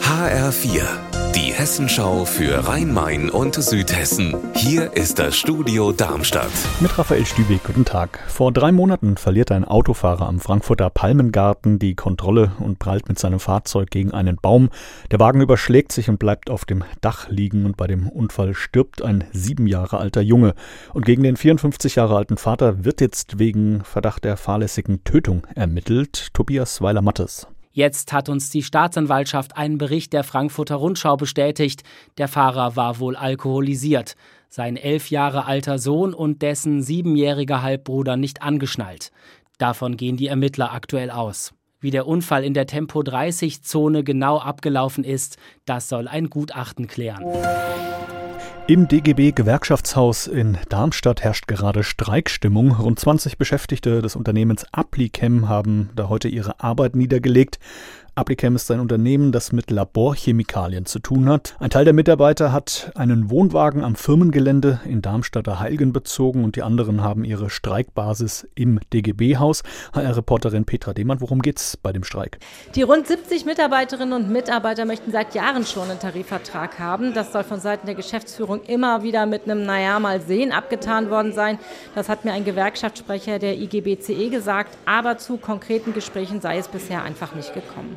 HR4, die Hessenschau für Rhein-Main und Südhessen. Hier ist das Studio Darmstadt. Mit Raphael Stübeck, guten Tag. Vor drei Monaten verliert ein Autofahrer am Frankfurter Palmengarten die Kontrolle und prallt mit seinem Fahrzeug gegen einen Baum. Der Wagen überschlägt sich und bleibt auf dem Dach liegen und bei dem Unfall stirbt ein sieben Jahre alter Junge. Und gegen den 54 Jahre alten Vater wird jetzt wegen Verdacht der fahrlässigen Tötung ermittelt. Tobias Weiler-Mattes. Jetzt hat uns die Staatsanwaltschaft einen Bericht der Frankfurter Rundschau bestätigt. Der Fahrer war wohl alkoholisiert. Sein elf Jahre alter Sohn und dessen siebenjähriger Halbbruder nicht angeschnallt. Davon gehen die Ermittler aktuell aus. Wie der Unfall in der Tempo 30 Zone genau abgelaufen ist, das soll ein Gutachten klären. Im DGB Gewerkschaftshaus in Darmstadt herrscht gerade Streikstimmung. Rund 20 Beschäftigte des Unternehmens Applichem haben da heute ihre Arbeit niedergelegt. Applichem ist ein Unternehmen, das mit Laborchemikalien zu tun hat. Ein Teil der Mitarbeiter hat einen Wohnwagen am Firmengelände in Darmstadter Heilgen bezogen und die anderen haben ihre Streikbasis im DGB-Haus. HR-Reporterin Petra Demann, worum geht's bei dem Streik? Die rund 70 Mitarbeiterinnen und Mitarbeiter möchten seit Jahren schon einen Tarifvertrag haben. Das soll von Seiten der Geschäftsführung immer wieder mit einem Naja, mal sehen abgetan worden sein. Das hat mir ein Gewerkschaftssprecher der IGBCE gesagt, aber zu konkreten Gesprächen sei es bisher einfach nicht gekommen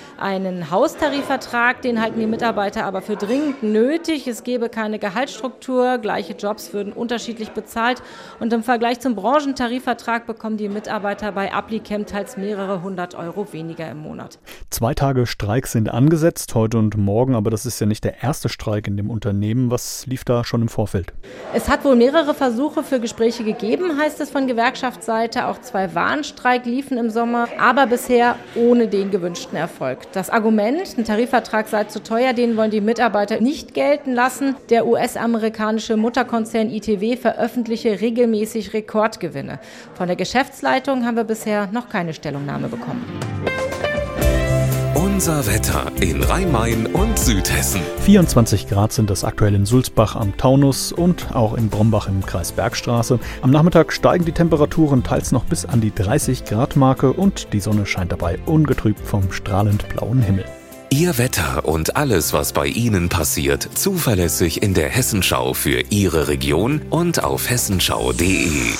einen Haustarifvertrag, den halten die Mitarbeiter aber für dringend nötig. Es gäbe keine Gehaltsstruktur, gleiche Jobs würden unterschiedlich bezahlt und im Vergleich zum Branchentarifvertrag bekommen die Mitarbeiter bei Applicam teils mehrere hundert Euro weniger im Monat. Zwei Tage Streik sind angesetzt, heute und morgen, aber das ist ja nicht der erste Streik in dem Unternehmen. Was lief da schon im Vorfeld? Es hat wohl mehrere Versuche für Gespräche gegeben, heißt es von Gewerkschaftsseite. Auch zwei Warnstreik liefen im Sommer, aber bisher ohne den gewünschten Erfolg. Das Argument, ein Tarifvertrag sei zu teuer, den wollen die Mitarbeiter nicht gelten lassen. Der US-amerikanische Mutterkonzern ITW veröffentliche regelmäßig Rekordgewinne. Von der Geschäftsleitung haben wir bisher noch keine Stellungnahme bekommen. Unser Wetter in Rhein-Main und Südhessen. 24 Grad sind das aktuell in Sulzbach am Taunus und auch in Brombach im Kreis Bergstraße. Am Nachmittag steigen die Temperaturen teils noch bis an die 30 Grad Marke und die Sonne scheint dabei ungetrübt vom strahlend blauen Himmel. Ihr Wetter und alles, was bei Ihnen passiert, zuverlässig in der Hessenschau für Ihre Region und auf hessenschau.de.